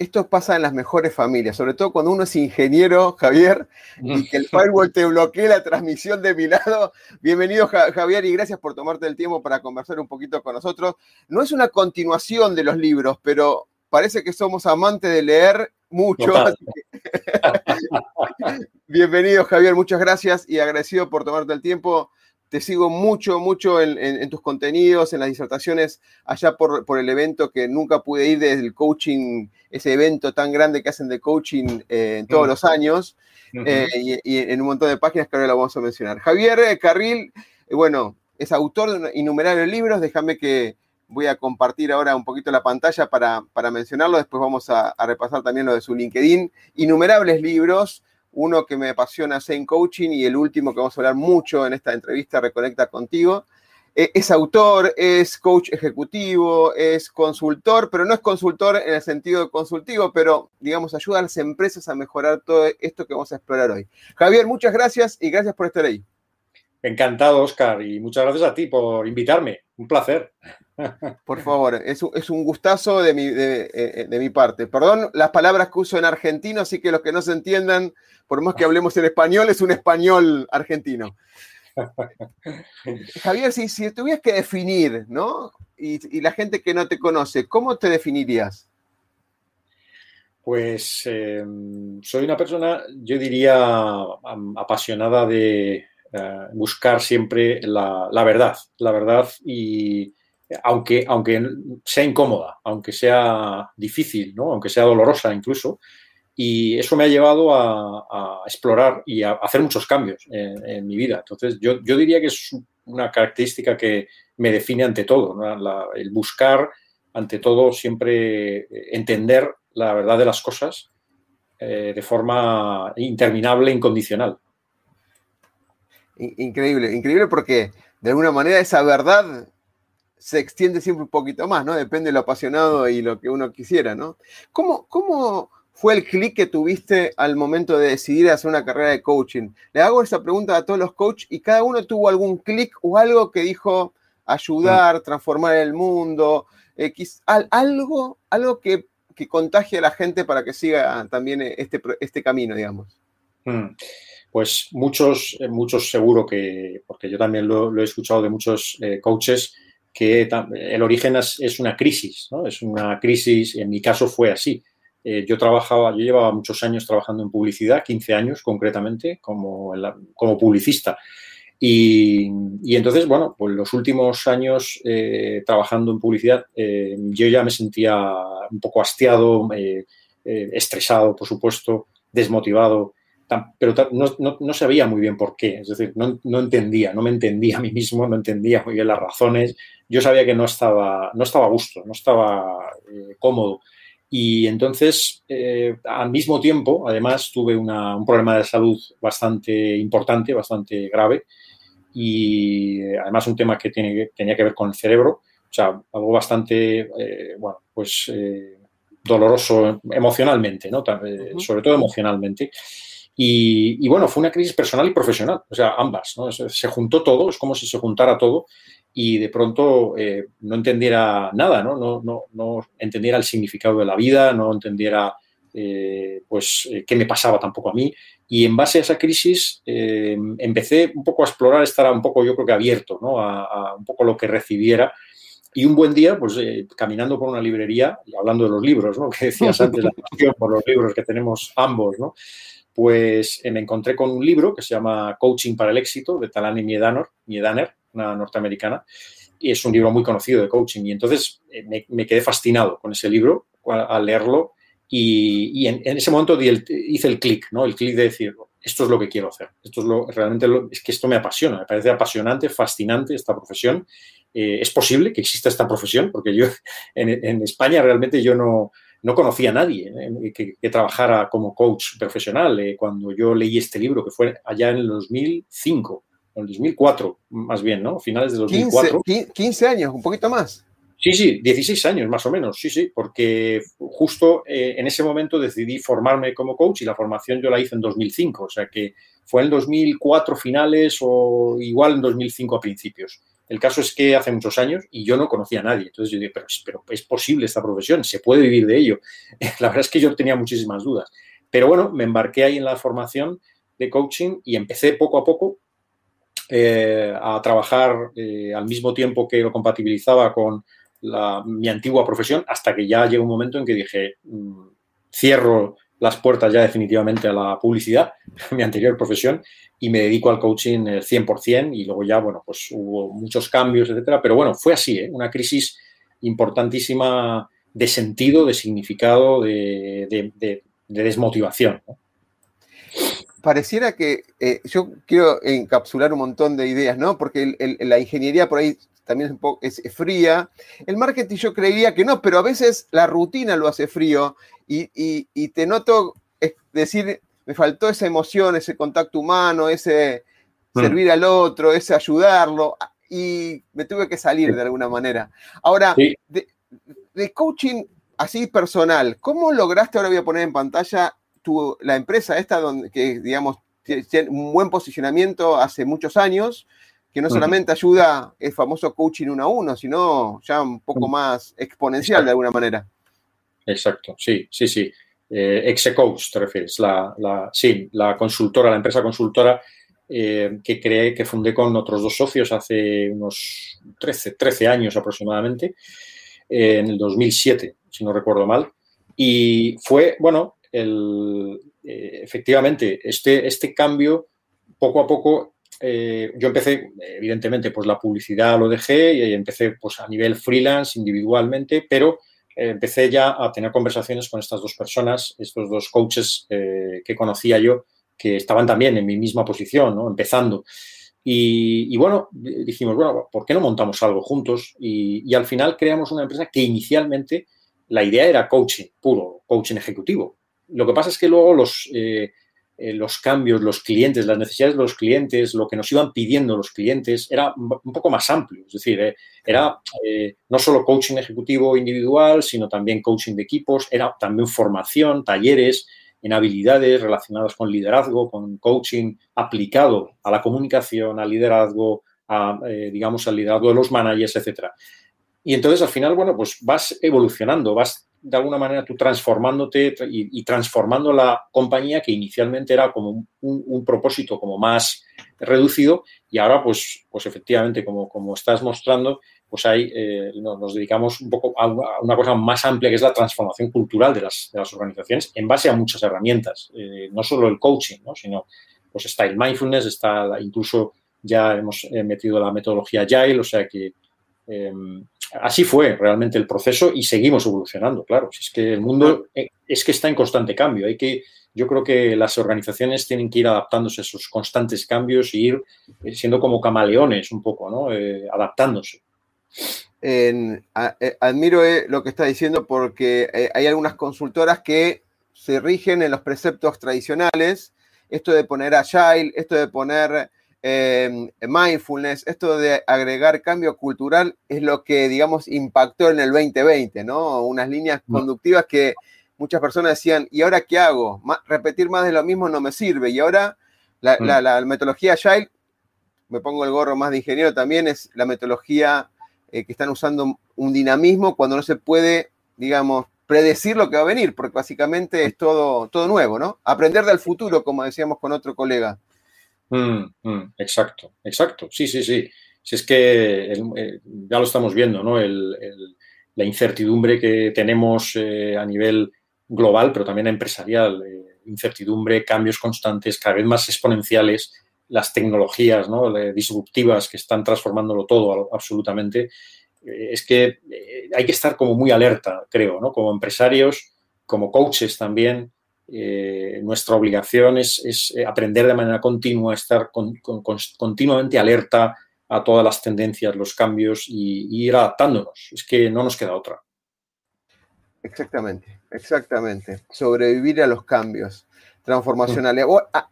esto pasa en las mejores familias, sobre todo cuando uno es ingeniero, Javier, y que el firewall te bloquee la transmisión de mi lado. Bienvenido, Javier, y gracias por tomarte el tiempo para conversar un poquito con nosotros. No es una continuación de los libros, pero parece que somos amantes de leer mucho. Bienvenido, Javier, muchas gracias y agradecido por tomarte el tiempo te sigo mucho, mucho en, tus contenidos, en las disertaciones, allá por, el evento que nunca pude ir desde el coaching, ese evento tan grande que hacen de coaching eh, en todos los años, eh, y, en un montón de páginas que ahora lo vamos a mencionar. Javier eh, Carril, bueno, es autor de innumerables libros, déjame que voy a compartir ahora un poquito la pantalla para, mencionarlo, después vamos a, a repasar también lo de su LinkedIn, innumerables libros, uno que me apasiona Zen Coaching y el último que vamos a hablar mucho en esta entrevista, Reconecta contigo. Eh, es autor, es coach ejecutivo, es consultor, pero no es consultor en el sentido consultivo, pero digamos ayuda a las empresas a mejorar todo esto que vamos a explorar hoy. Javier, muchas gracias y gracias por estar ahí. Encantado, Oscar, y muchas gracias a ti por invitarme. Un placer. Por favor, es, un gustazo de mi, eh, de, mi, parte. Perdón las palabras que uso en argentino, así que los que no se entiendan, por más que hablemos en español, es un español argentino. Javier, si, si tuvieras que definir, ¿no? Y, la gente que no te conoce, ¿cómo te definirías? Pues eh, soy una persona, yo diría, apasionada de, eh, buscar siempre la, verdad, la verdad y aunque, aunque sea incómoda, aunque sea difícil, ¿no? aunque sea dolorosa incluso, y eso me ha llevado a, explorar y a hacer muchos cambios en, mi vida. Entonces, yo, diría que es una característica que me define ante todo, el buscar ante todo siempre entender la verdad de las cosas eh, de forma interminable, incondicional. Increíble, increíble porque de alguna manera esa verdad se extiende siempre un poquito más, ¿no? Depende de lo apasionado y lo que uno quisiera, ¿no? ¿Cómo, cómo fue el clic que tuviste al momento de decidir hacer una carrera de coaching? Le hago esa pregunta a todos los coaches y cada uno tuvo algún clic o algo que dijo ayudar, mm. transformar el mundo, X, algo, algo que, que, contagie a la gente para que siga también este, este camino, digamos. Mm pues muchos, eh, muchos seguro que, porque yo también lo, he escuchado de muchos eh, coaches, que el origen es, una crisis. Es una crisis, en mi caso fue así. Eh, yo trabajaba, yo llevaba muchos años trabajando en publicidad, 15 años concretamente, como, como publicista. Y, entonces, bueno, pues los últimos años trabajando en publicidad, yo ya me sentía un poco hastiado, estresado, por supuesto, desmotivado pero no, sabía muy bien por qué, es decir, no, entendía, no me entendía a mí mismo, no entendía muy bien las razones, yo sabía que no estaba, no estaba a gusto, no estaba eh, cómodo. Y entonces, eh, al mismo tiempo, además, tuve un problema de salud bastante importante, bastante grave, y eh, además un tema que tiene, tenía que ver con el cerebro, o sea, algo bastante, bueno, pues doloroso emocionalmente, ¿no? Sobre todo emocionalmente. Y, bueno, fue una crisis personal y profesional, o sea, ambas, ¿no? Se, juntó todo, es como si se juntara todo y de pronto eh, no entendiera nada, ¿no? No, ¿no? no, entendiera el significado de la vida, no entendiera eh, pues eh, qué me pasaba tampoco a mí. Y en base a esa crisis empecé un poco a explorar, estar un poco yo creo que abierto, ¿no? A, un poco lo que recibiera. Y un buen día, pues caminando por una librería y hablando de los libros, ¿no? Que decías antes, la pasión por los libros que tenemos ambos, ¿no? Pues me encontré con un libro que se llama Coaching para el éxito de Talani Miedaner, Miedaner una norteamericana, y es un libro muy conocido de coaching. Y entonces me, quedé fascinado con ese libro al leerlo y, en, ese momento hice el clic, ¿no? El clic de decir, esto es lo que quiero hacer. Esto es lo, realmente es que esto me apasiona, me parece apasionante, fascinante esta profesión. Eh, es posible que exista esta profesión, porque yo en, España realmente yo no, no conocía a nadie eh, que, trabajara como coach profesional. Eh, cuando yo leí este libro, que fue allá en el 2005, en el 2004, más bien, ¿no? Finales de 2004. 15, 15 años, un poquito más. Sí, sí, 16 años más o menos, sí, sí, porque justo eh, en ese momento decidí formarme como coach y la formación yo la hice en 2005, o sea que fue en 2004 finales o igual en 2005 a principios. El caso es que hace muchos años y yo no conocía a nadie, entonces yo dije, pero, es posible esta profesión, se puede vivir de ello. La verdad es que yo tenía muchísimas dudas, pero bueno, me embarqué ahí en la formación de coaching y empecé poco a poco eh, a trabajar eh, al mismo tiempo que lo compatibilizaba con mi antigua profesión hasta que ya llegó un momento en que dije, mm, cierro las puertas ya definitivamente a la publicidad, mi anterior profesión, y me dedico al coaching 100% y luego ya, bueno, pues hubo muchos cambios, etcétera, pero bueno, fue así, ¿eh? una crisis importantísima de sentido, de significado, de, desmotivación. Pareciera que eh, yo quiero encapsular un montón de ideas, ¿no? Porque la ingeniería por ahí también es, un poco, es, fría. El marketing yo creía que no, pero a veces la rutina lo hace frío y, te noto decir, me faltó esa emoción, ese contacto humano, ese mm. servir al otro, ese ayudarlo y me tuve que salir de alguna manera. Ahora, de, coaching así personal, ¿cómo lograste, ahora voy a poner en pantalla, tu, la empresa esta donde, que digamos tiene un buen posicionamiento hace muchos años, que no solamente ayuda el famoso coaching uno a uno, sino ya un poco más exponencial de alguna manera. Exacto, sí, sí, sí. Eh, Execoach, te refieres, la, sí, la consultora, la empresa consultora eh, que creé, que fundé con otros dos socios hace unos 13, 13 años aproximadamente, eh, en el 2007, si no recuerdo mal. Y fue, bueno, el, eh, efectivamente, este, este cambio poco a poco eh, yo empecé, evidentemente, pues la publicidad lo dejé y empecé pues a nivel freelance, individualmente, pero eh, empecé ya a tener conversaciones con estas dos personas, estos dos coaches eh, que conocía yo, que estaban también en mi misma posición, ¿no? empezando. Y, bueno, dijimos, bueno, ¿por qué no montamos algo juntos? Y, al final creamos una empresa que inicialmente la idea era coaching, puro, coaching ejecutivo. Lo que pasa es que luego los los cambios, los clientes, las necesidades de los clientes, lo que nos iban pidiendo los clientes, era un poco más amplio. Es decir, eh, era eh, no solo coaching ejecutivo individual, sino también coaching de equipos, era también formación, talleres en habilidades relacionadas con liderazgo, con coaching aplicado a la comunicación, al liderazgo, digamos, al liderazgo de los managers, etcétera. Y entonces, al final, bueno, pues vas evolucionando, vas de alguna manera tú transformándote y, transformando la compañía que inicialmente era como un, propósito como más reducido y ahora pues, pues efectivamente como, como estás mostrando pues ahí eh, nos, dedicamos un poco a una, cosa más amplia que es la transformación cultural de las, organizaciones en base a muchas herramientas, eh, no solo el coaching, sino pues está el mindfulness, está incluso ya hemos eh, metido la metodología Agile, o sea que em, así fue realmente el proceso y seguimos evolucionando, claro. Es que el mundo eh, es que está en constante cambio. Hay que, yo creo que las organizaciones tienen que ir adaptándose a esos constantes cambios y ir eh, siendo como camaleones un poco, ¿no? Eh, adaptándose. admiro lo que está diciendo porque hay algunas consultoras que se rigen en los preceptos tradicionales. Esto de poner agile, esto de poner Em, mindfulness, esto de agregar cambio cultural es lo que, digamos, impactó en el 2020, ¿no? Unas líneas conductivas que muchas personas decían, ¿y ahora qué hago? repetir más de lo mismo no me sirve. Y ahora la, mm. metodología Agile, me pongo el gorro más de ingeniero también, es la metodología eh, que están usando un dinamismo cuando no se puede, digamos, predecir lo que va a venir, porque básicamente es todo, todo nuevo, ¿no? Aprender del futuro, como decíamos con otro colega. Mm, mm, exacto, exacto. Sí, sí, sí. Si es que ya lo estamos viendo, ¿no? la incertidumbre que tenemos eh, a nivel global, pero también empresarial, eh, incertidumbre, cambios constantes, cada vez más exponenciales, las tecnologías ¿no? disruptivas que están transformándolo todo absolutamente, eh, es que hay que estar como muy alerta, creo, ¿no? Como empresarios, como coaches también, eh, nuestra obligación es, aprender de manera continua, estar continuamente alerta a todas las tendencias, los cambios y, y, ir adaptándonos. Es que no nos queda otra. Exactamente, exactamente. Sobrevivir a los cambios transformacionales. Ah,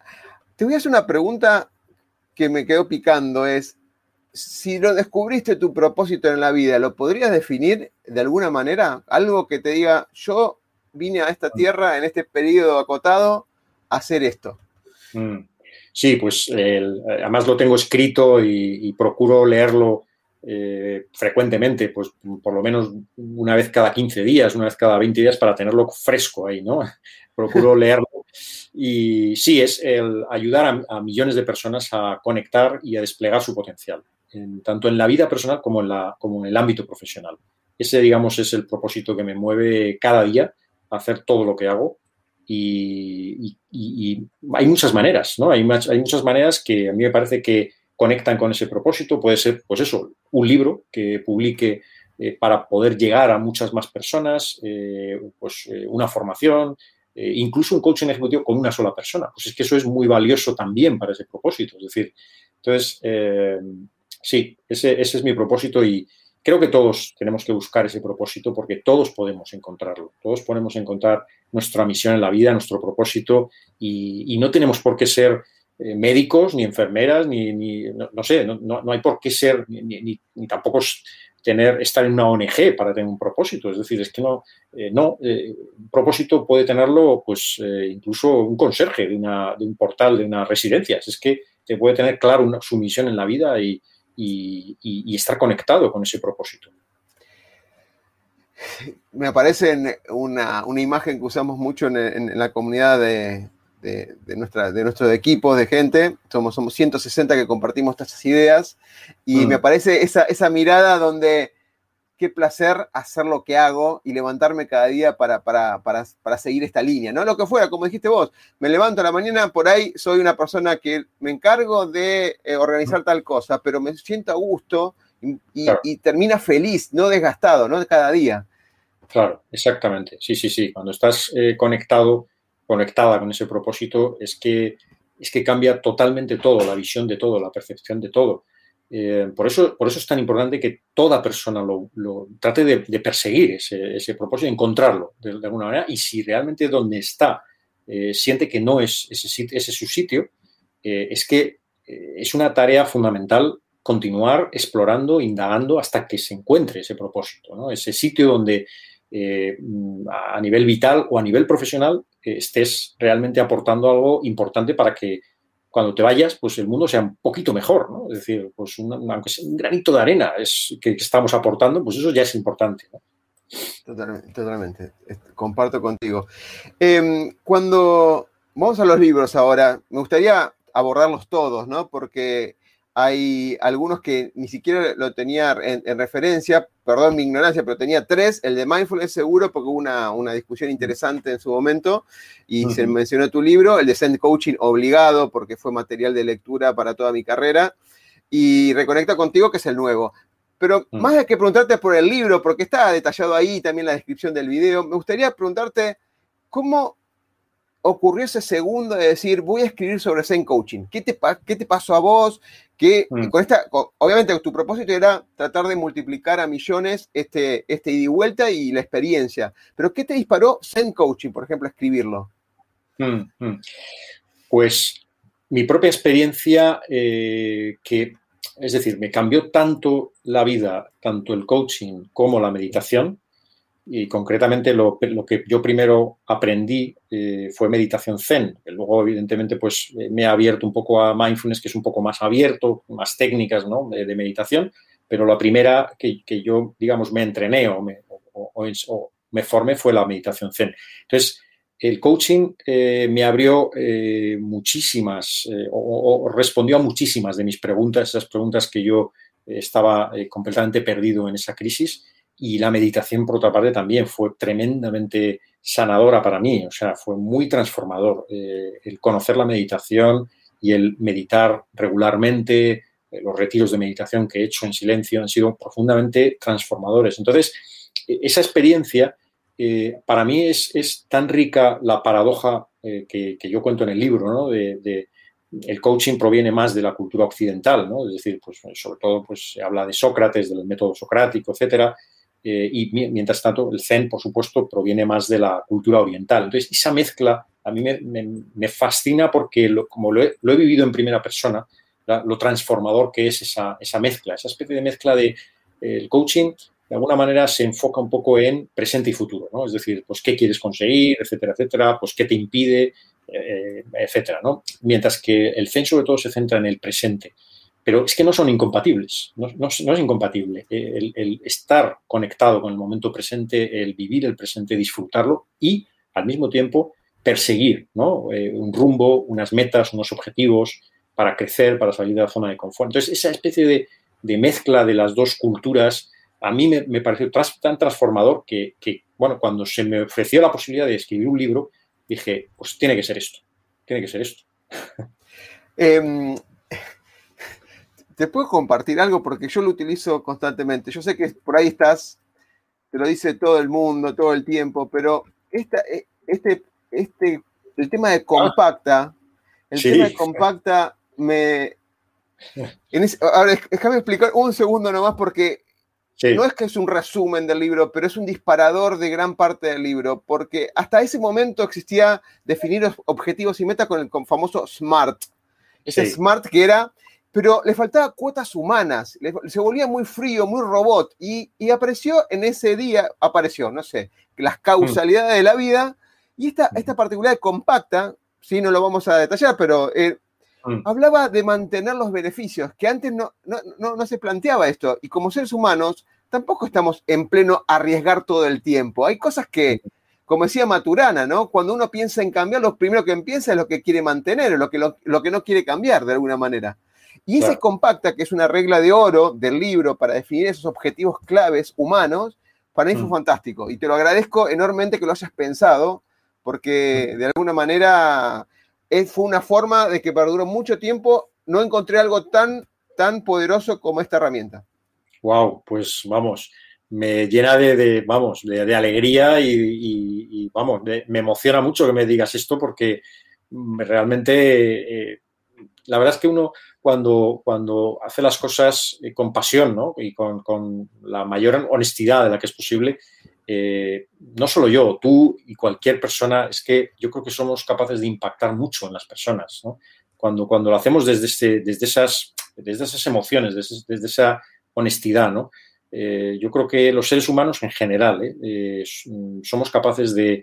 te voy a hacer una pregunta que me quedó picando, es, si lo descubriste tu propósito en la vida, ¿lo podrías definir de alguna manera? Algo que te diga, yo vine a esta tierra en este periodo acotado a hacer esto. Mm. Sí, pues además lo tengo escrito y, procuro leerlo eh, frecuentemente, pues por lo menos una vez cada 15 días, una vez cada 20 días para tenerlo fresco ahí, ¿no? Procuro leerlo. Y sí, es el ayudar a, millones de personas a conectar y a desplegar su potencial, tanto en la vida personal como en, la, como en el ámbito profesional. Ese, digamos, es el propósito que me mueve cada día hacer todo lo que hago. Y, hay muchas maneras, ¿no? Hay, hay, muchas maneras que a mí me parece que conectan con ese propósito. Puede ser, pues eso, un libro que publique eh, para poder llegar a muchas más personas, eh, pues eh, una formación, incluso un coaching ejecutivo con una sola persona. Pues es que eso es muy valioso también para ese propósito. Es decir, entonces, sí, ese, ese es mi propósito y, creo que todos tenemos que buscar ese propósito porque todos podemos encontrarlo, todos podemos encontrar nuestra misión en la vida, nuestro propósito y, no tenemos por qué ser eh, médicos ni enfermeras, ni, no, sé, no, hay por qué ser, ni, tampoco tener, estar en una ONG para tener un propósito. Es decir, es que no, eh, no, eh, un propósito puede tenerlo pues incluso un conserje de, de, un portal, de una residencia. Es que te puede tener claro su misión en la vida y, y, estar conectado con ese propósito. Me aparece una, imagen que usamos mucho en, la comunidad de, nuestra, de nuestro equipo de gente. Somos, somos 160 que compartimos estas ideas. Y mm. me aparece esa, esa mirada donde qué placer hacer lo que hago y levantarme cada día para, para, seguir esta línea, ¿no? Lo que fuera, como dijiste vos, me levanto a la mañana, por ahí soy una persona que me encargo de eh, organizar tal cosa, pero me siento a gusto y, termina feliz, no desgastado, ¿no? Cada día. Claro, exactamente. Sí, sí, sí. Cuando estás eh, conectado, conectada con ese propósito, es que, es que cambia totalmente todo, la visión de todo, la percepción de todo. Eh, por, eso, por eso es tan importante que toda persona lo, trate de, perseguir ese, propósito, encontrarlo de, alguna manera y si realmente donde está eh, siente que no es ese, ese su sitio, eh, es que es una tarea fundamental continuar explorando, indagando hasta que se encuentre ese propósito, ese sitio donde a nivel vital o a nivel profesional estés realmente aportando algo importante para que cuando te vayas, pues el mundo sea un poquito mejor, ¿no? Es decir, pues un granito de arena es, que, estamos aportando, pues eso ya es importante, Totalmente, comparto contigo. Em, cuando vamos a los libros ahora, me gustaría abordarlos todos, ¿no? Porque hay algunos que ni siquiera lo tenía en, referencia, perdón mi ignorancia, pero tenía tres, el de Mindfulness seguro, porque hubo una, discusión interesante en su momento y se mencionó tu libro, el de Send Coaching obligado, porque fue material de lectura para toda mi carrera, y Reconecta contigo, que es el nuevo. Pero más de que preguntarte por el libro, porque está detallado ahí también la descripción del video, me gustaría preguntarte cómo ocurrió ese segundo de decir, voy a escribir sobre Zen Coaching? ¿Qué te, qué te pasó a vos? Que mm. con esta, obviamente tu propósito era tratar de multiplicar a millones este, este ida y vuelta y la experiencia. Pero ¿qué te disparó Zen Coaching, por ejemplo, a escribirlo? Mm, mm. Pues mi propia experiencia, eh, que, es decir, me cambió tanto la vida, tanto el coaching como la meditación, y concretamente lo, que yo primero aprendí eh, fue meditación zen. luego, evidentemente, pues eh, me ha abierto un poco a mindfulness, que es un poco más abierto, más técnicas ¿no? de, meditación, pero la primera que, yo, digamos, me entrené o me, o, formé fue la meditación zen. Entonces, el coaching eh, me abrió muchísimas o, respondió a muchísimas de mis preguntas, esas preguntas que yo estaba completamente perdido en esa crisis y la meditación, por otra parte, también fue tremendamente sanadora para mí, o sea, fue muy transformador. Eh, el conocer la meditación y el meditar regularmente, eh, los retiros de meditación que he hecho en silencio han sido profundamente transformadores. Entonces, e, esa experiencia, eh, para mí es, tan rica la paradoja que, yo cuento en el libro, ¿no? de, el coaching proviene más de la cultura occidental, ¿no? Es decir, pues sobre todo pues, se habla de Sócrates, del método socrático, etcétera, eh, y mientras tanto el Zen, por supuesto, proviene más de la cultura oriental. Entonces, esa mezcla a mí me, fascina porque, como lo he, vivido en primera persona, lo transformador que es esa, mezcla, esa especie de mezcla de el coaching de alguna manera se enfoca un poco en presente y futuro, ¿no? Es decir, pues qué quieres conseguir, etcétera, etcétera, pues qué te impide, eh, etcétera, ¿no? Mientras que el Zen sobre todo se centra en el presente. Pero es que no son incompatibles, no, es incompatible. El, estar conectado con el momento presente, el vivir el presente, disfrutarlo y al mismo tiempo perseguir eh, un rumbo, unas metas, unos objetivos para crecer, para salir de la zona de confort. Entonces, esa especie de, mezcla de las dos culturas a mí me, pareció tan transformador que, bueno, cuando se me ofreció la posibilidad de escribir un libro, dije, pues tiene que ser esto, tiene que ser esto. Em, te puedo compartir algo porque yo lo utilizo constantemente. Yo sé que por ahí estás, te lo dice todo el mundo, todo el tiempo, pero esta, e, este, este, el tema de compacta, el tema de compacta me... ahora, déjame explicar un segundo nomás porque no es que es un resumen del libro, pero es un disparador de gran parte del libro, porque hasta ese momento existía definir objetivos y metas con el famoso SMART. Ese SMART que era pero le faltaba cuotas humanas, se volvía muy frío, muy robot, y, apareció en ese día, apareció, no sé, las causalidades de la vida, y esta, esta particularidad compacta, sí, no lo vamos a detallar, pero eh, hablaba de mantener los beneficios, que antes no, no, se planteaba esto, y como seres humanos tampoco estamos en pleno arriesgar todo el tiempo, hay cosas que... Como decía Maturana, ¿no? Cuando uno piensa en cambiar, lo primero que piensa es lo que quiere mantener, lo que, lo que no quiere cambiar de alguna manera. Y ese compacta, que es una regla de oro del libro para definir esos objetivos claves humanos, para mí fue mm. fantástico. Y te lo agradezco enormemente que lo hayas pensado, porque mm. de alguna manera fue una forma de que perduró mucho tiempo. No encontré algo tan, tan poderoso como esta herramienta. Wow, pues vamos, me llena de, vamos, de, alegría y, vamos, me emociona mucho que me digas esto porque realmente eh, la verdad es que uno cuando, cuando hace las cosas eh, con pasión y con, la mayor honestidad de la que es posible, eh, no solo yo, tú y cualquier persona, es que yo creo que somos capaces de impactar mucho en las personas. Cuando, cuando lo hacemos desde, desde, esas, desde esas emociones, desde, esa honestidad, eh, yo creo que los seres humanos en general somos capaces de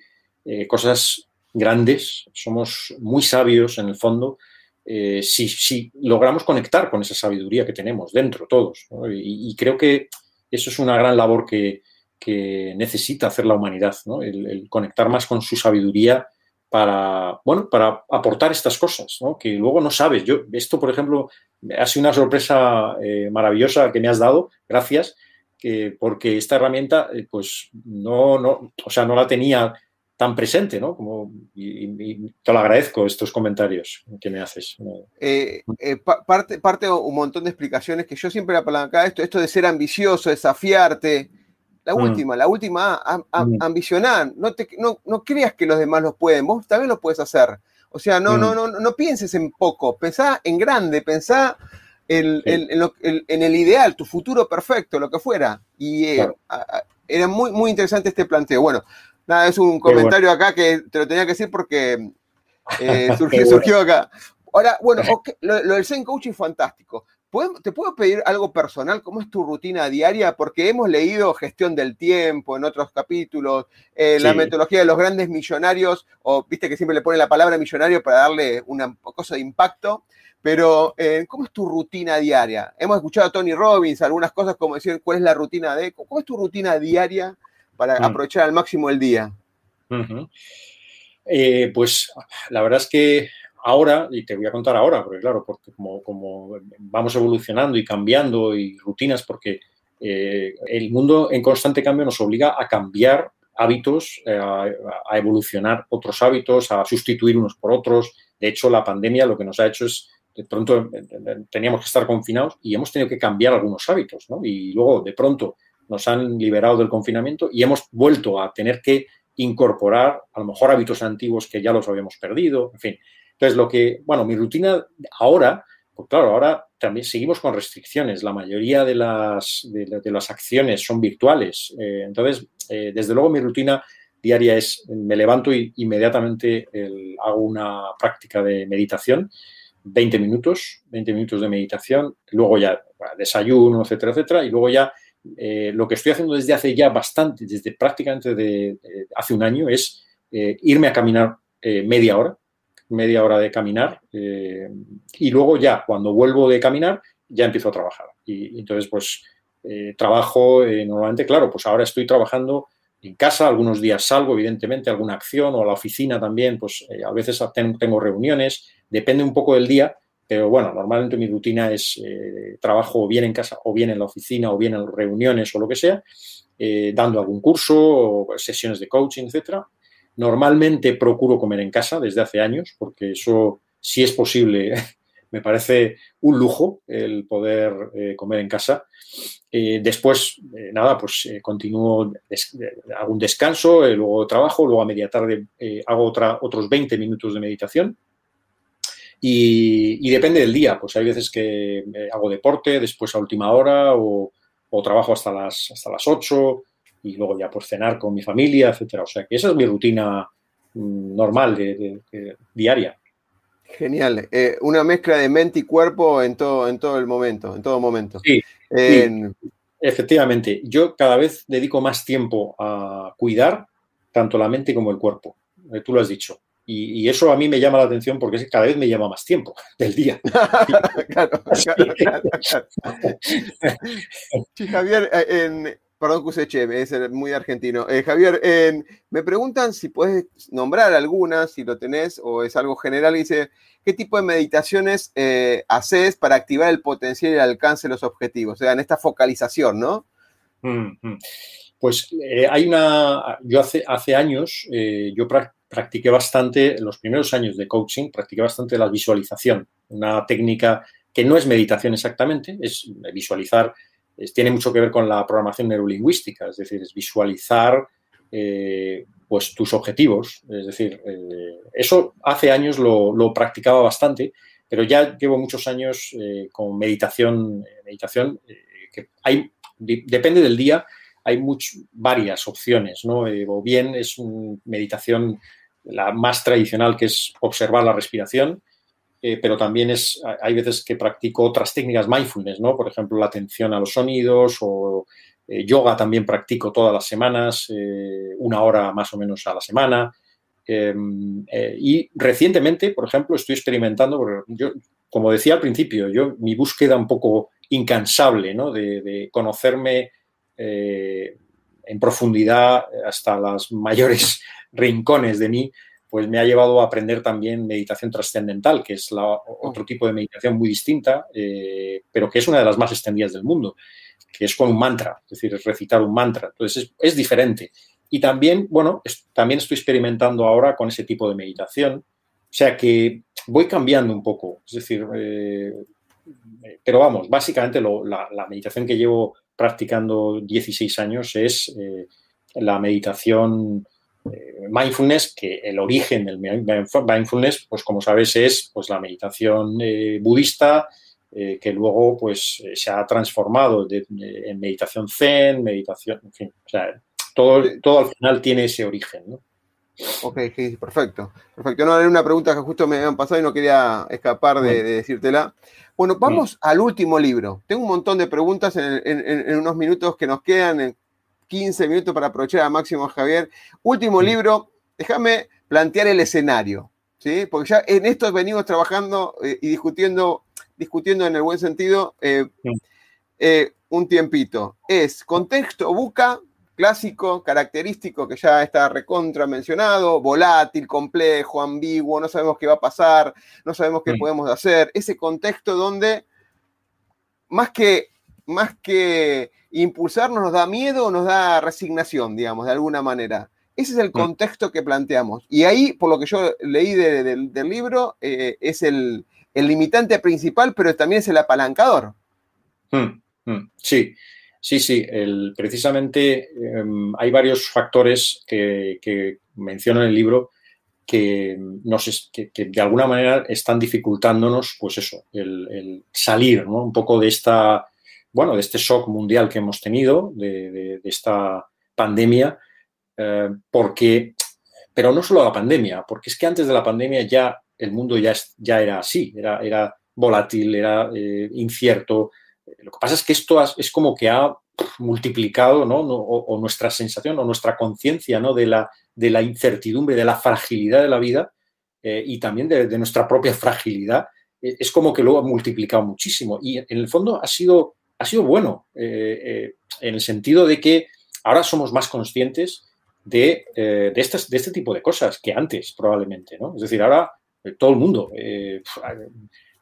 cosas grandes, somos muy sabios en el fondo, eh, si, logramos conectar con esa sabiduría que tenemos dentro todos. Y, creo que eso es una gran labor que, necesita hacer la humanidad, el, conectar más con su sabiduría para, bueno, para aportar estas cosas, que luego no sabes. Yo, esto, por ejemplo, ha sido una sorpresa eh, maravillosa que me has dado, gracias, porque esta herramienta, eh, pues no, no, o sea, no la tenía tan presente, ¿no? Como, y, te lo agradezco estos comentarios que me haces. Eh, eh, parte, parte un montón de explicaciones que yo siempre apalancaba esto, esto de ser ambicioso, desafiarte. La mm. última, la última, mm. ambicionar. No, te, no, no, creas que los demás lo pueden, vos también lo puedes hacer. O sea, no, no, mm. no, no pienses en poco, pensá en grande, pensá en, el ideal, tu futuro perfecto, lo que fuera. Y eh, era muy, muy interesante este planteo. Bueno, Nada, es un comentario acá que te lo tenía que decir porque eh, surgió, acá. Ahora, bueno, lo, del Zen Coaching es fantástico. ¿Te puedo pedir algo personal? ¿Cómo es tu rutina diaria? Porque hemos leído gestión del tiempo en otros capítulos, eh, la metodología de los grandes millonarios, o viste que siempre le pone la palabra millonario para darle una cosa de impacto. Pero, eh, ¿cómo es tu rutina diaria? Hemos escuchado a Tony Robbins, algunas cosas como decir, ¿cuál es la rutina de? ¿Cómo es tu rutina diaria para mm. aprovechar al máximo el día? Eh, pues la verdad es que ahora, y te voy a contar ahora, porque claro, porque como, vamos evolucionando y cambiando y rutinas, porque el mundo en constante cambio nos obliga a cambiar hábitos, a, evolucionar otros hábitos, a sustituir unos por otros. De hecho, la pandemia lo que nos ha hecho es, de pronto teníamos que estar confinados y hemos tenido que cambiar algunos hábitos, ¿no? Y luego, de pronto, nos han liberado del confinamiento y hemos vuelto a tener que incorporar a lo mejor hábitos antiguos que ya los habíamos perdido, en fin. Entonces, lo que, bueno, mi rutina ahora, pues claro, ahora también seguimos con restricciones. La mayoría de las, de, las acciones son virtuales. Eh, entonces, eh, desde luego mi rutina diaria es, me levanto y inmediatamente hago una práctica de meditación, 20 minutos, 20 minutos de meditación, luego ya desayuno, etcétera, etcétera, y luego ya eh, lo que estoy haciendo desde hace ya bastante, desde prácticamente de, hace un año, es eh, irme a caminar eh, media hora, media hora de caminar, y luego ya cuando vuelvo de caminar, ya empiezo a trabajar. Y, entonces, pues, trabajo normalmente, claro, pues ahora estoy trabajando en casa, algunos días salgo, evidentemente, alguna acción o a la oficina también, pues a veces tengo reuniones, depende un poco del día, pero bueno, normalmente mi rutina es eh, trabajo bien en casa o bien en la oficina o bien en reuniones o lo que sea, eh, dando algún curso o sesiones de coaching, etcétera. Normalmente procuro comer en casa desde hace años porque eso, si es posible, me parece un lujo el poder eh, comer en casa. después, nada, pues continúo, hago un descanso, luego trabajo, luego a media tarde hago otra, otros 20 minutos de meditación y, depende del día, pues hay veces que hago deporte después a última hora o, trabajo hasta las, hasta las 8 y luego ya por pues, cenar con mi familia, etcétera. O sea que esa es mi rutina mm, normal, de, diaria. Genial. Eh, una mezcla de mente y cuerpo en todo, en todo el momento, en todo momento. Sí, efectivamente. Yo cada vez dedico más tiempo a cuidar tanto la mente como el cuerpo. Eh, tú lo has dicho. Y, eso a mí me llama la atención porque cada vez me llama más tiempo del día. claro, Sí, Javier, eh, en, perdón que es muy argentino. Eh, Javier, me preguntan si puedes nombrar algunas, si lo tenés o es algo general. Dice, ¿qué tipo de meditaciones eh, haces para activar el potencial y el alcance de los objetivos? O sea, en esta focalización, ¿no? Mm, mm. Pues hay una, yo hace, hace años, yo practiqué bastante, en los primeros años de coaching, practiqué bastante la visualización, una técnica que no es meditación exactamente, es visualizar, tiene mucho que ver con la programación neurolingüística, es decir, es visualizar eh, pues tus objetivos, es decir, eh, eso hace años lo, practicaba bastante, pero ya llevo muchos años eh, con meditación, meditación que hay, depende del día, hay varias opciones, ¿no? o bien es una meditación la más tradicional, que es observar la respiración, eh, pero también es, hay veces que practico otras técnicas mindfulness, ¿no? Por ejemplo, la atención a los sonidos o eh, yoga también practico todas las semanas, eh, una hora más o menos a la semana. Em, y recientemente, por ejemplo, estoy experimentando, yo, como decía al principio, yo mi búsqueda un poco incansable, ¿no? De, de conocerme en profundidad hasta las mayores rincones de mí, pues me ha llevado a aprender también meditación trascendental, que es la, otro tipo de meditación muy distinta, eh, pero que es una de las más extendidas del mundo, que es con un mantra, es decir, es recitar un mantra. Entonces es, diferente. Y también, bueno, también estoy experimentando ahora con ese tipo de meditación. O sea que voy cambiando un poco. Es decir, eh, pero vamos, básicamente la, meditación que llevo practicando 16 años es eh, la meditación eh, mindfulness, que el origen del mindfulness, pues como sabes, es pues, la meditación eh, budista, que luego pues, se ha transformado en meditación zen, meditación, en fin, o sea, todo, todo al final tiene ese origen, ¿no? Ok, perfecto. Perfecto. No, era una pregunta que justo me habían pasado y no quería escapar de, decírtela. Bueno, vamos al último libro. Tengo un montón de preguntas en, en, unos minutos que nos quedan, 15 minutos para aprovechar a máximo Javier. Último libro, déjame plantear el escenario, ¿sí? Porque ya en esto venimos trabajando eh, y discutiendo, discutiendo en el buen sentido eh, eh, un tiempito. Es contexto buca, clásico, característico, que ya está recontra mencionado, volátil, complejo, ambiguo, no sabemos qué va a pasar, no sabemos qué podemos hacer. Ese contexto donde, más que más que impulsarnos, nos da miedo o nos da resignación, digamos, de alguna manera. Ese es el mm. contexto que planteamos. Y ahí, por lo que yo leí del libro, eh, es el, limitante principal, pero también es el apalancador. Mm, mm. Sí, sí, sí. precisamente em, hay varios factores que, que, menciono en el libro que, nos, que, de alguna manera están dificultándonos, pues eso, el, salir un poco de esta, bueno, de este shock mundial que hemos tenido, de esta pandemia eh, porque, pero no solo la pandemia, porque es que antes de la pandemia ya el mundo ya, ya era así, era, era volátil, era eh, incierto. Lo que pasa es que esto es como que ha multiplicado, ¿no? O, nuestra sensación o nuestra conciencia, ¿no? De la, de la incertidumbre, de la fragilidad de la vida eh, y también de, nuestra propia fragilidad, es como que lo ha multiplicado muchísimo. Y en el fondo ha sido, ha sido bueno, en el sentido de que ahora somos más conscientes de, eh, de, de, este tipo de cosas que antes, probablemente, ¿no? Es decir, ahora eh, todo el mundo, eh,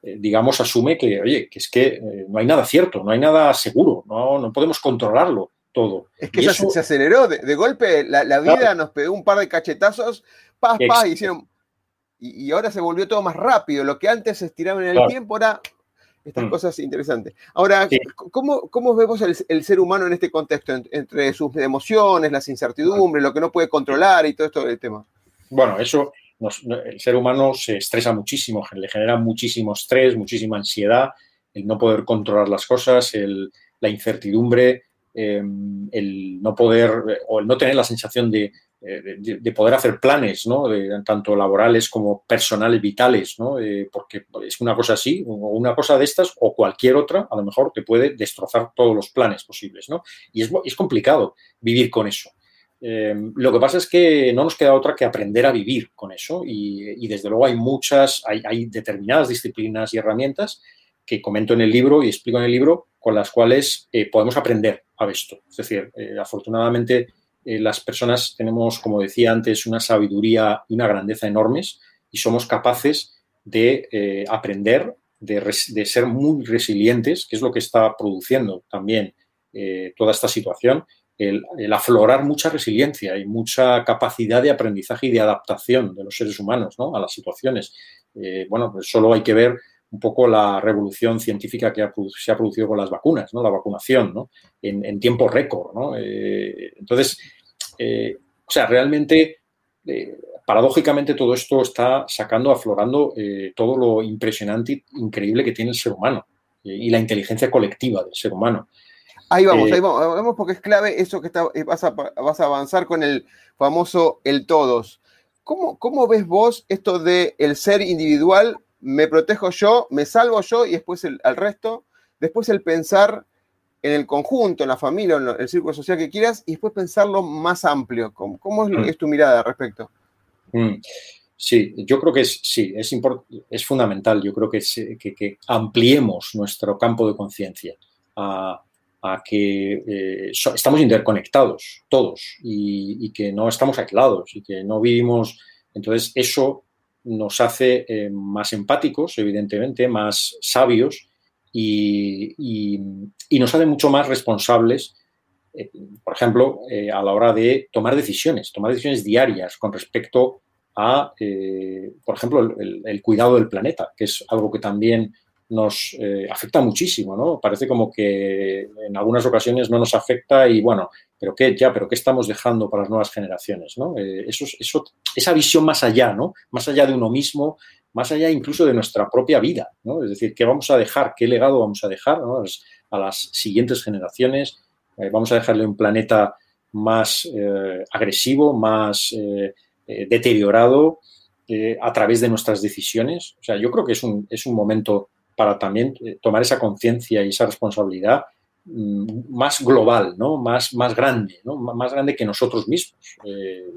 digamos, asume que, oye, que es que no hay nada cierto, no hay nada seguro, no, no podemos controlarlo todo. Es que eso, se aceleró, de, golpe la, vida nos pegó un par de cachetazos, paz, paz, hicieron... Y, ahora se volvió todo más rápido. Lo que antes se estiraba en el tiempo, ahora estas mm. cosas interesantes. Ahora, ¿cómo, ¿cómo, vemos el, ser humano en este contexto, entre sus emociones, las incertidumbres, lo que no puede controlar y todo esto del tema? Bueno, eso, el ser humano se estresa muchísimo, le genera muchísimo estrés, muchísima ansiedad, el no poder controlar las cosas, la incertidumbre, em, el no poder o el no tener la sensación de, eh, de, poder hacer planes, ¿no? tanto laborales como personales, vitales, ¿no? porque es una cosa así, o una cosa de estas, o cualquier otra, a lo mejor te puede destrozar todos los planes posibles, ¿no? Y es complicado vivir con eso. Em, lo que pasa es que no nos queda otra que aprender a vivir con eso y, desde luego hay muchas, hay, determinadas disciplinas y herramientas que comento en el libro y explico en el libro con las cuales eh, podemos aprender a esto. Es decir, eh, afortunadamente eh, las personas tenemos, como decía antes, una sabiduría y una grandeza enormes y somos capaces de aprender, de, ser muy resilientes, que es lo que está produciendo también toda esta situación, el, aflorar mucha resiliencia y mucha capacidad de aprendizaje y de adaptación de los seres humanos a las situaciones. bueno, pues solo hay que ver un poco la revolución científica que se ha producido con las vacunas, ¿no? la vacunación ¿no? en, tiempo récord. ¿no? Eh, entonces, eh, o sea, realmente, eh, paradójicamente, todo esto está sacando, aflorando todo lo impresionante, increíble que tiene el ser humano y la inteligencia colectiva del ser humano. Ahí vamos, ahí vamos, vamos, porque es clave eso que está, vas, a, vas a avanzar con el famoso el todos. ¿Cómo, ¿Cómo, ves vos esto de el ser individual me protejo yo, me salvo yo y después el, al resto, después el pensar en el conjunto, en la familia, en el círculo social que quieras, y después pensarlo más amplio. ¿Cómo, cómo es, mm. es, tu mirada al respecto? Mm. Sí, yo creo que es, sí, es, es fundamental. Yo creo que, que, ampliemos nuestro campo de conciencia a, que eh, estamos interconectados todos y, que no estamos aislados y que no vivimos. Entonces, eso nos hace eh, más empáticos, evidentemente, más sabios y, nos hace mucho más responsables, eh, por ejemplo, a la hora de tomar decisiones, tomar decisiones diarias con respecto a, por ejemplo, el, cuidado del planeta, que es algo que también nos afecta muchísimo, ¿no? Parece como que en algunas ocasiones no nos afecta y bueno, pero qué ya, pero qué estamos dejando para las nuevas generaciones, ¿no? Eh, eso, eso, esa visión más allá, ¿no? Más allá de uno mismo, más allá incluso de nuestra propia vida, ¿no? Es decir, qué vamos a dejar, qué legado vamos a dejar a las siguientes generaciones. Eh, vamos a dejarle un planeta más eh, agresivo, más deteriorado a través de nuestras decisiones. O sea, yo creo que es un, es un momento para también tomar esa conciencia y esa responsabilidad Mm, más global, ¿no? más, más grande, ¿no? más grande que nosotros mismos. Eh,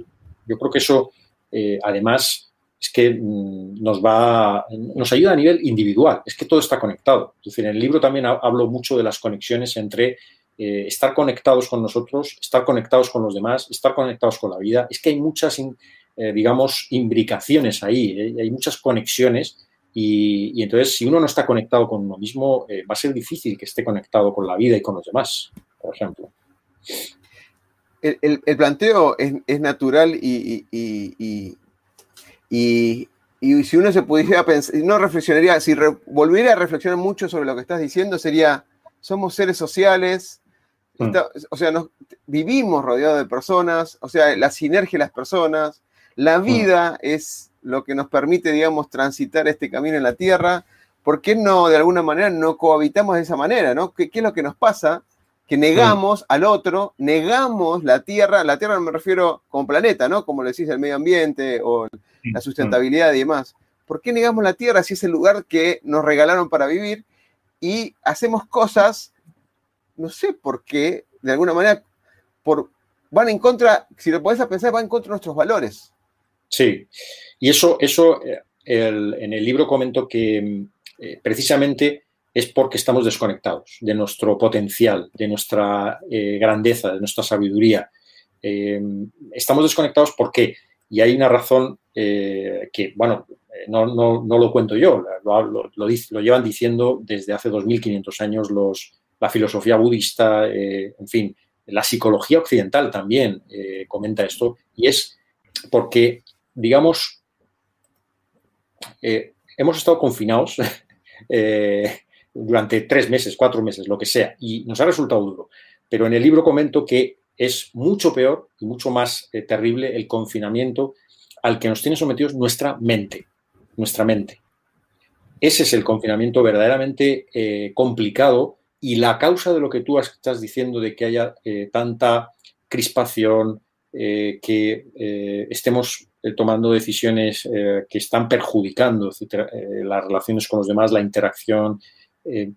yo creo que eso, eh, además, es que mm, nos va, nos ayuda a nivel individual, es que todo está conectado. Es en el libro también hablo mucho de las conexiones entre eh, estar conectados con nosotros, estar conectados con los demás, estar conectados con la vida. Es que hay muchas, digamos, imbricaciones ahí, hay muchas conexiones Y, entonces, si uno no está conectado con uno mismo, va a ser difícil que esté conectado con la vida y con los demás, por ejemplo. El, planteo es, natural y, y, si uno se pudiera pensar, no reflexionaría, si volviera a reflexionar mucho sobre lo que estás diciendo, sería, somos seres sociales, mm. o sea, nos, vivimos rodeados de personas, o sea, la sinergia de las personas, la mm. vida es lo que nos permite, digamos, transitar este camino en la Tierra. ¿Por qué no, de alguna manera, no cohabitamos de esa manera, ¿no? ¿Qué, es lo que nos pasa? Que negamos al otro, negamos la Tierra, la Tierra no me refiero como planeta, ¿no? Como le decís, el medio ambiente o la sustentabilidad y demás. ¿Por qué negamos la Tierra si es el lugar que nos regalaron para vivir y hacemos cosas, no sé por qué, de alguna manera, por, van en contra, si lo podés pensar, van en contra de nuestros valores. Sí, y eso, eso eh, en el libro comento que eh, precisamente es porque estamos desconectados de nuestro potencial, de nuestra eh, grandeza, de nuestra sabiduría. estamos desconectados porque, y hay una razón que, bueno, no, no, lo cuento yo, lo, lo, llevan diciendo desde hace 2500 años los, la filosofía budista, en fin, la psicología occidental también comenta esto, y es porque digamos, eh, hemos estado confinados eh, durante tres meses, cuatro meses, lo que sea, y nos ha resultado duro. Pero en el libro comento que es mucho peor y mucho más eh, terrible el confinamiento al que nos tiene sometidos nuestra mente, nuestra mente. Ese es el confinamiento verdaderamente complicado y la causa de lo que tú estás diciendo de que haya tanta crispación, que estemos eh, tomando decisiones eh, que están perjudicando eh, las relaciones con los demás, la interacción.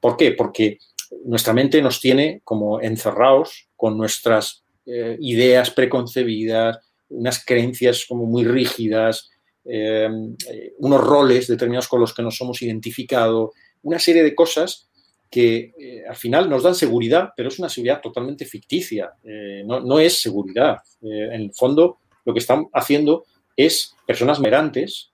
¿Por qué? Porque nuestra mente nos tiene como encerrados con nuestras ideas preconcebidas, unas creencias como muy rígidas, unos roles determinados con los que nos hemos identificado, una serie de cosas que al final nos dan seguridad, pero es una seguridad totalmente ficticia, no, no, es seguridad. en el fondo, lo que están haciendo es personas merantes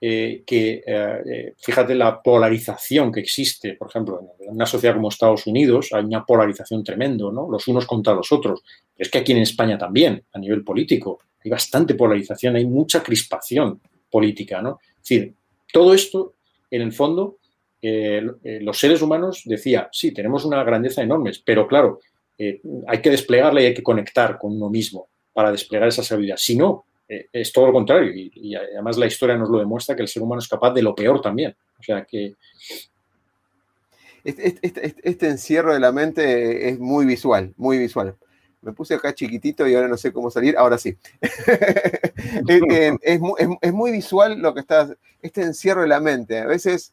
eh, que, eh, eh, fíjate la polarización que existe, por ejemplo, en una sociedad como Estados Unidos hay una polarización tremendo, ¿no? Los unos contra los otros. es que aquí en España también, a nivel político, hay bastante polarización, hay mucha crispación política, ¿no? Es decir, todo esto, en el fondo, los seres humanos, decía, sí, tenemos una grandeza enorme, pero claro, hay que desplegarla y hay que conectar con uno mismo para desplegar esa sabiduría. Si no, eh, es todo lo contrario. Y, además la historia nos lo demuestra que el ser humano es capaz de lo peor también. O sea que. Este, este, este, este encierro de la mente es muy visual, muy visual. Me puse acá chiquitito y ahora no sé cómo salir. Ahora sí. es, muy visual lo que está. Este encierro de la mente. A veces.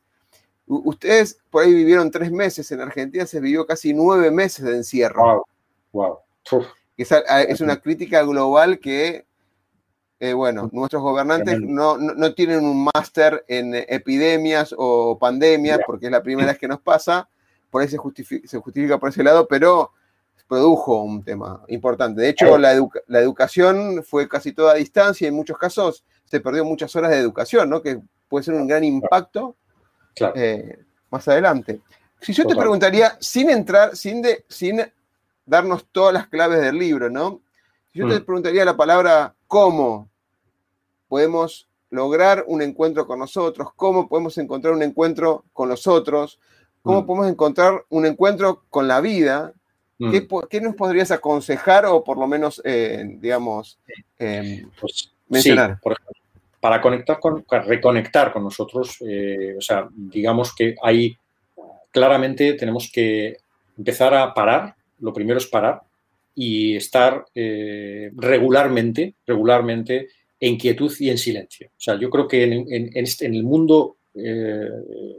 Ustedes por ahí vivieron tres meses, en Argentina se vivió casi nueve meses de encierro. Wow, es una crítica global que eh, bueno, nuestros gobernantes no, tienen un máster en epidemias o pandemias, porque es la primera vez que nos pasa, por ahí se justifica, por ese lado, pero produjo un tema importante. De hecho, la, educación fue casi toda a distancia y en muchos casos se perdió muchas horas de educación, ¿no? Que puede ser un gran impacto eh, más adelante. Si yo te preguntaría, sin entrar, sin, de, sin darnos todas las claves del libro, ¿no? Si yo te mm. preguntaría la palabra cómo podemos lograr un encuentro con nosotros, cómo podemos encontrar un encuentro con los otros, cómo mm. podemos encontrar un encuentro con la vida. Mm. ¿Qué, nos podrías aconsejar o por lo menos, eh, digamos, em, pues, mencionar? por ejemplo, para conectar con, reconectar con nosotros, eh, o sea, digamos que ahí claramente tenemos que empezar a parar. Lo primero es parar, y estar eh, regularmente, regularmente en quietud y en silencio. O sea, yo creo que en, este, el mundo eh,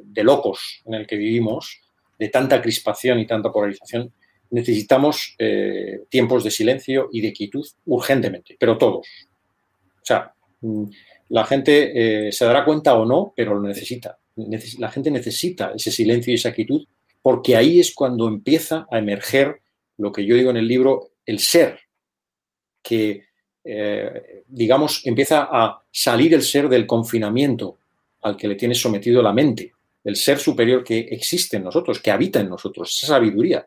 de locos en el que vivimos, de tanta crispación y tanta polarización, necesitamos eh, tiempos de silencio y de quietud urgentemente, pero todos. O sea, mm, la gente se dará cuenta o no, pero lo necesita. La gente necesita ese silencio y esa quietud porque ahí es cuando empieza a emerger lo que yo digo en el libro, el ser, que, eh, digamos, empieza a salir el ser del confinamiento al que le tienes sometido la mente, el ser superior que existe en nosotros, que habita en nosotros, esa sabiduría.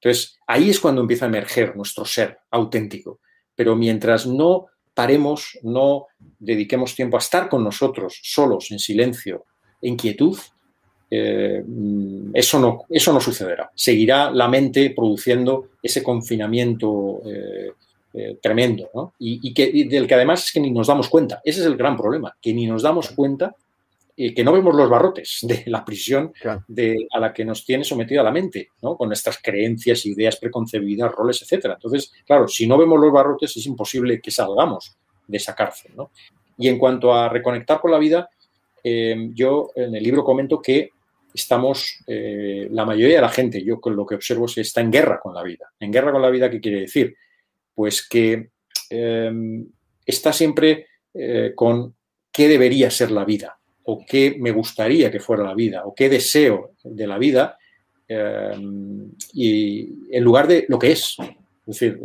Entonces, ahí es cuando empieza a emerger nuestro ser auténtico. Pero mientras no paremos, no dediquemos tiempo a estar con nosotros, solos, en silencio, en quietud, eh, eso, no, eso no sucederá. Seguirá la mente produciendo ese confinamiento eh, eh, tremendo, Y, que, del que además es que ni nos damos cuenta. Ese es el gran problema, que ni nos damos cuenta que no vemos los barrotes de la prisión de, a la que nos tiene sometida la mente, ¿no? con nuestras creencias, ideas preconcebidas, roles, etc. Entonces, claro, si no vemos los barrotes es imposible que salgamos de esa cárcel. Y en cuanto a reconectar con la vida, yo en el libro comento que estamos, eh, la mayoría de la gente, yo con lo que observo es que está en guerra con la vida. ¿En guerra con la vida qué quiere decir? Pues que em, está siempre eh, con qué debería ser la vida, o qué me gustaría que fuera la vida, o qué deseo de la vida, em, y en lugar de lo que es. Es decir,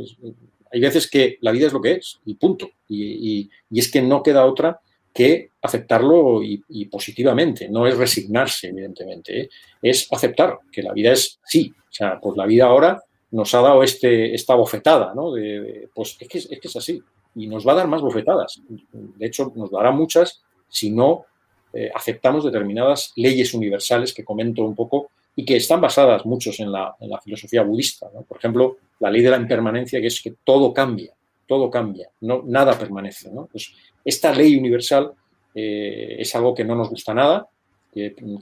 hay veces que la vida es lo que es, y punto. y es que no queda otra que aceptarlo y, positivamente, no es resignarse, evidentemente, ¿eh? es aceptar que la vida es sí, o sea, pues la vida ahora nos ha dado este, esta bofetada, ¿no? De, pues es que, es que, es así, y nos va a dar más bofetadas, de hecho nos dará muchas si no eh, aceptamos determinadas leyes universales que comento un poco y que están basadas muchos en la filosofía budista, por ejemplo, la ley de la impermanencia, que es que todo cambia, todo cambia, no, nada permanece. ¿no? Pues esta ley universal eh, es algo que no nos gusta nada,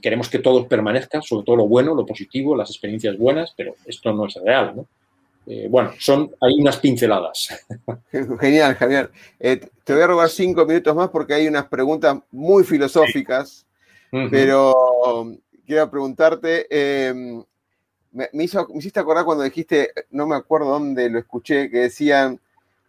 queremos que todo permanezca, sobre todo lo bueno, lo positivo, las experiencias buenas, pero esto no es real. ¿no? Eh, bueno, son hay unas pinceladas. Genial, Javier. Eh, te voy a robar cinco minutos más porque hay unas preguntas muy filosóficas, pero quiero preguntarte, em, me, hizo, me hiciste acordar cuando dijiste, no me acuerdo dónde lo escuché, que decían,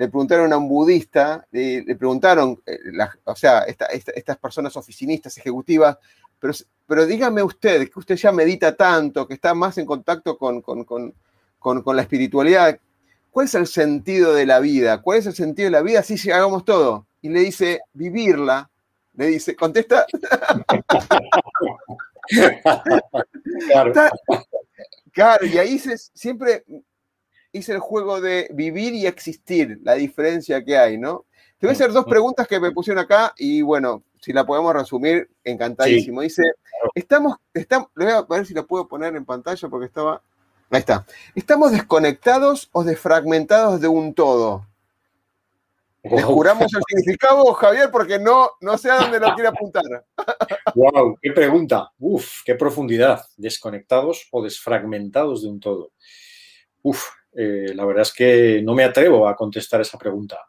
le preguntaron a un budista, le, preguntaron, eh, o sea, estas personas oficinistas, ejecutivas, pero, pero dígame usted, que usted ya medita tanto, que está más en contacto con, con, la espiritualidad, ¿cuál es el sentido de la vida? ¿Cuál es el sentido de la vida si hagamos todo? Y le dice, vivirla. Le dice, contesta. claro. claro, y ahí se, siempre hice el juego de vivir y existir, la diferencia que hay, ¿no? Te voy a hacer dos preguntas que me pusieron acá y bueno, si la podemos resumir, encantadísimo. Dice, estamos, estamos, voy a ver si la puedo poner en pantalla porque estaba, ahí está. ¿Estamos desconectados o desfragmentados de un todo? ¿Descubramos el significado, Javier? Porque no, no sé a dónde lo quiere apuntar. ¡Wow! ¡Qué pregunta! ¡Uf! ¡Qué profundidad! ¿Desconectados o desfragmentados de un todo? ¡Uf! Eh, la verdad es que no me atrevo a contestar esa pregunta.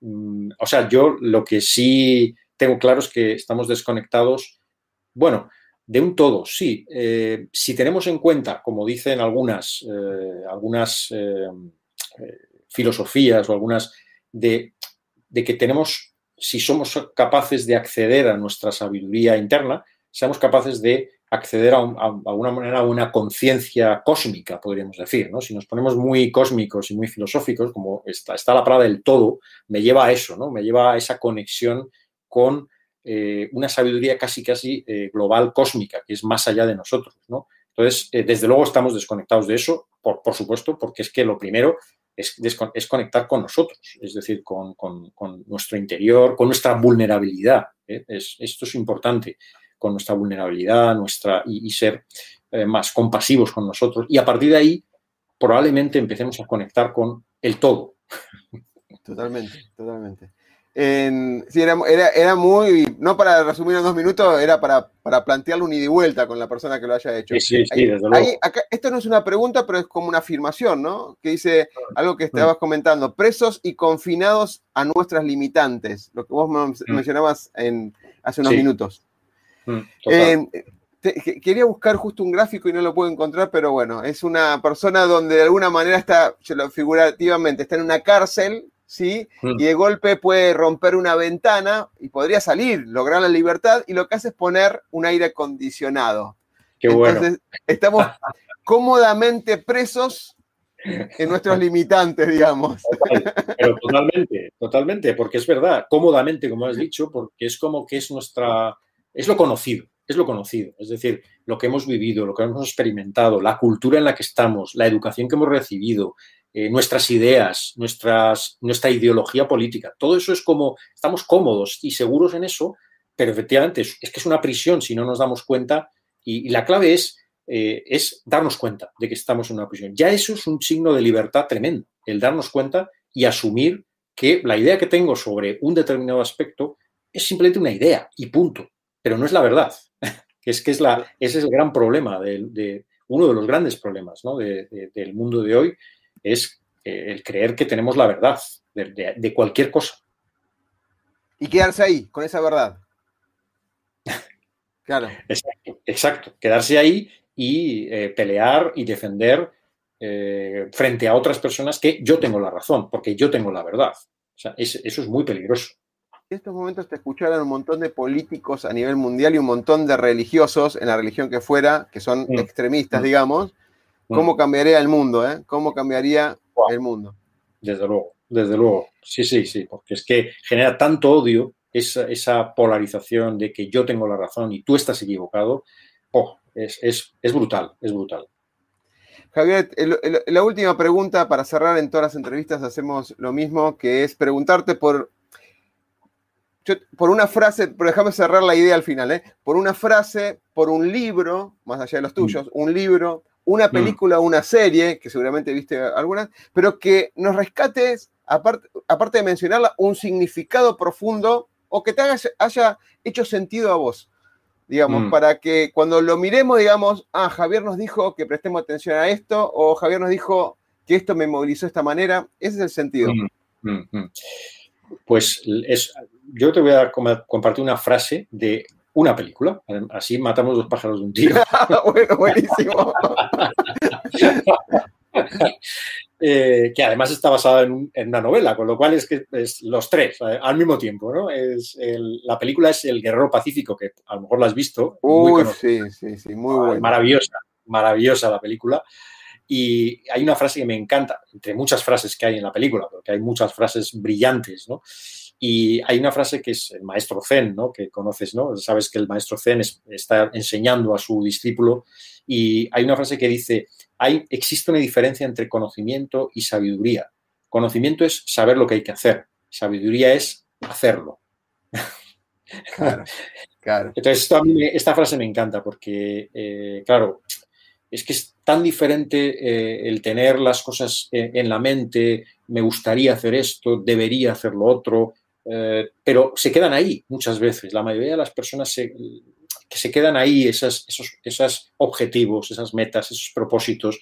Mm, o sea, yo lo que sí tengo claro es que estamos desconectados, bueno, de un todo, sí. Eh, si tenemos en cuenta, como dicen algunas, eh, algunas filosofías o algunas, de, de que tenemos, si somos capaces de acceder a nuestra sabiduría interna, seamos capaces de acceder a, una manera a una conciencia cósmica, podríamos decir. ¿no? Si nos ponemos muy cósmicos y muy filosóficos, como está, está la palabra del todo, me lleva a eso, ¿no? me lleva a esa conexión con eh, una sabiduría casi casi eh, global cósmica, que es más allá de nosotros. ¿no? Entonces, eh, desde luego estamos desconectados de eso, por, por, supuesto, porque es que lo primero es, es conectar con nosotros, es decir, con, con, con nuestro interior, con nuestra vulnerabilidad. Es, esto es importante con nuestra vulnerabilidad nuestra, y, ser eh, más compasivos con nosotros. Y a partir de ahí, probablemente empecemos a conectar con el todo. Totalmente, totalmente. sí, era, era, muy, no para resumir en dos minutos, era para, para plantearlo un ida y vuelta con la persona que lo haya hecho. Sí, sí, desde esto no es una pregunta, pero es como una afirmación, ¿no? Que dice algo que estabas comentando, presos y confinados a nuestras limitantes, lo que vos mm. mencionabas en, hace unos minutos. Mm, eh, quería buscar justo un gráfico y no lo puedo encontrar, pero bueno, es una persona donde de alguna manera está, figurativamente, está en una cárcel, ¿sí? Mm. Y de golpe puede romper una ventana y podría salir, lograr la libertad, y lo que hace es poner un aire acondicionado. Qué bueno. Entonces, estamos cómodamente presos en nuestros limitantes, digamos. Pero totalmente, totalmente, porque es verdad, cómodamente, como has dicho, porque es como que es nuestra es lo conocido, es lo conocido, es decir, lo que hemos vivido, lo que hemos experimentado, la cultura en la que estamos, la educación que hemos recibido, eh, nuestras ideas, nuestra ideología política, todo eso es como, estamos cómodos y seguros en eso, pero efectivamente es, que es una prisión si no nos damos cuenta y, la clave es, eh, es darnos cuenta de que estamos en una prisión. Ya eso es un signo de libertad tremendo, el darnos cuenta y asumir que la idea que tengo sobre un determinado aspecto es simplemente una idea y punto, pero no es la verdad. es que es la, ese es el gran problema, de, uno de los grandes problemas del mundo de hoy, es eh, el creer que tenemos la verdad de, cualquier cosa. Y quedarse ahí, con esa verdad. Claro. Exacto, quedarse ahí y eh, pelear y defender eh, frente a otras personas que yo tengo la razón, porque yo tengo la verdad. O sea, eso es muy peligroso. En estos momentos te escucharon un montón de políticos a nivel mundial y un montón de religiosos, en la religión que fuera, que son mm. extremistas, mm. digamos. Mm. ¿Cómo cambiaría el mundo? Eh? ¿Cómo cambiaría el mundo? Desde luego, desde luego. Sí, sí, sí, porque es que genera tanto odio esa, esa polarización de que yo tengo la razón y tú estás equivocado. Oh, es, es, es brutal, es brutal. Javier, la última pregunta para cerrar en todas las entrevistas hacemos lo mismo, que es preguntarte por, por una frase, pero déjame cerrar la idea al final, ¿eh? por una frase, por un libro, más allá de los tuyos, mm. un libro, una mm. película, una serie, que seguramente viste algunas, pero que nos rescates, aparte, aparte de mencionarla, un significado profundo o que te haya hecho sentido a vos digamos, mm. para que cuando lo miremos, digamos, ah, Javier nos dijo que prestemos atención a esto, o Javier nos dijo que esto me movilizó de esta manera. Ese es el sentido. Mm, mm, pues es, yo te voy a compartir una frase de una película, así matamos dos pájaros de un tiro. bueno, buenísimo. Eh, que además está basada en, una novela, con lo cual es que es los tres eh, al mismo tiempo. ¿no? Es la película es El Guerrero Pacífico, que a lo mejor la has visto. muy sí, sí, sí, muy buena. Maravillosa, maravillosa la película. Y hay una frase que me encanta, entre muchas frases que hay en la película, porque hay muchas frases brillantes, ¿no? Y hay una frase que es el maestro Zen, ¿no? Que conoces, ¿no? Sabes que el maestro Zen está enseñando a su discípulo y hay una frase que dice, hay, existe una diferencia entre conocimiento y sabiduría. Conocimiento es saber lo que hay que hacer, sabiduría es hacerlo. Claro, claro. Entonces, esta frase me encanta porque, eh, claro, es que es tan diferente eh, el tener las cosas en, en, la mente, me gustaría hacer esto, debería hacer lo otro, eh, pero se quedan ahí muchas veces. La mayoría de las personas se, que se quedan ahí, esos, esos objetivos, esas metas, esos propósitos,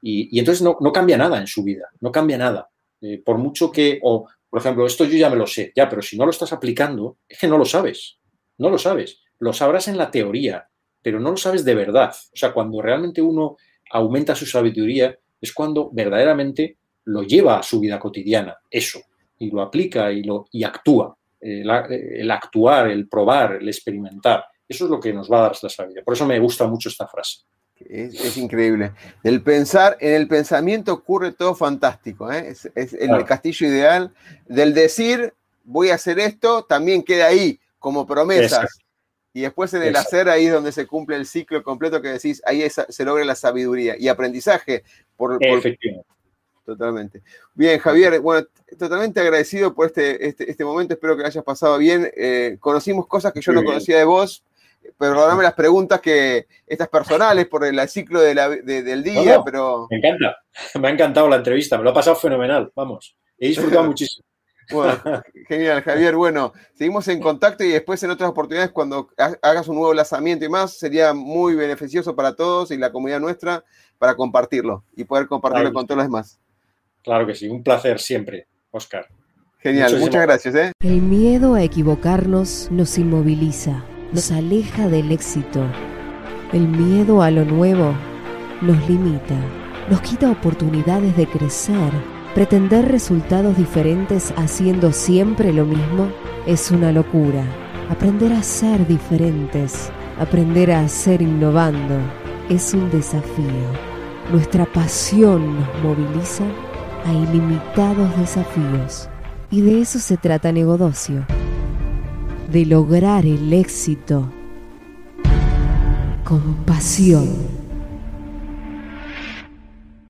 y, entonces no, cambia nada en su vida, no cambia nada. Eh, por mucho que, o por ejemplo, esto yo ya me lo sé, ya, pero si no lo estás aplicando, es que no lo sabes, no lo sabes. Lo sabrás en la teoría, pero no lo sabes de verdad. O sea, cuando realmente uno aumenta su sabiduría, es cuando verdaderamente lo lleva a su vida cotidiana, eso, y lo aplica y, lo, y actúa. El actuar, el probar, el experimentar. Eso es lo que nos va a dar la sabiduría. Por eso me gusta mucho esta frase. Es, increíble. El pensar, en el pensamiento ocurre todo fantástico. ¿eh? Es, el castillo ideal. Del decir, voy a hacer esto, también queda ahí como promesas. Y después en el hacer, ahí es donde se cumple el ciclo completo que decís, ahí se logra la sabiduría y aprendizaje. Por, Totalmente. Bien, Javier, bueno, totalmente agradecido por este, este, este momento, espero que hayas pasado bien. Eh, conocimos cosas que yo no conocía de vos, perdóname las preguntas que estas personales por el ciclo del día, pero... Me encanta, me ha encantado la entrevista, me lo ha pasado fenomenal, vamos, he disfrutado muchísimo. Bueno, genial, Javier. Bueno, seguimos en contacto y después en otras oportunidades, cuando hagas un nuevo lanzamiento y más, sería muy beneficioso para todos y la comunidad nuestra para compartirlo y poder compartirlo con todos los demás. Claro que sí, un placer siempre, Oscar. Genial, muchas gracias. ¿eh? El miedo a equivocarnos nos inmoviliza nos aleja del éxito. El miedo a lo nuevo nos limita, nos quita oportunidades de crecer. Pretender resultados diferentes haciendo siempre lo mismo es una locura. Aprender a ser diferentes, aprender a ser innovando, es un desafío. Nuestra pasión nos moviliza a ilimitados desafíos. Y de eso se trata Negodocio, de lograr el éxito con pasión.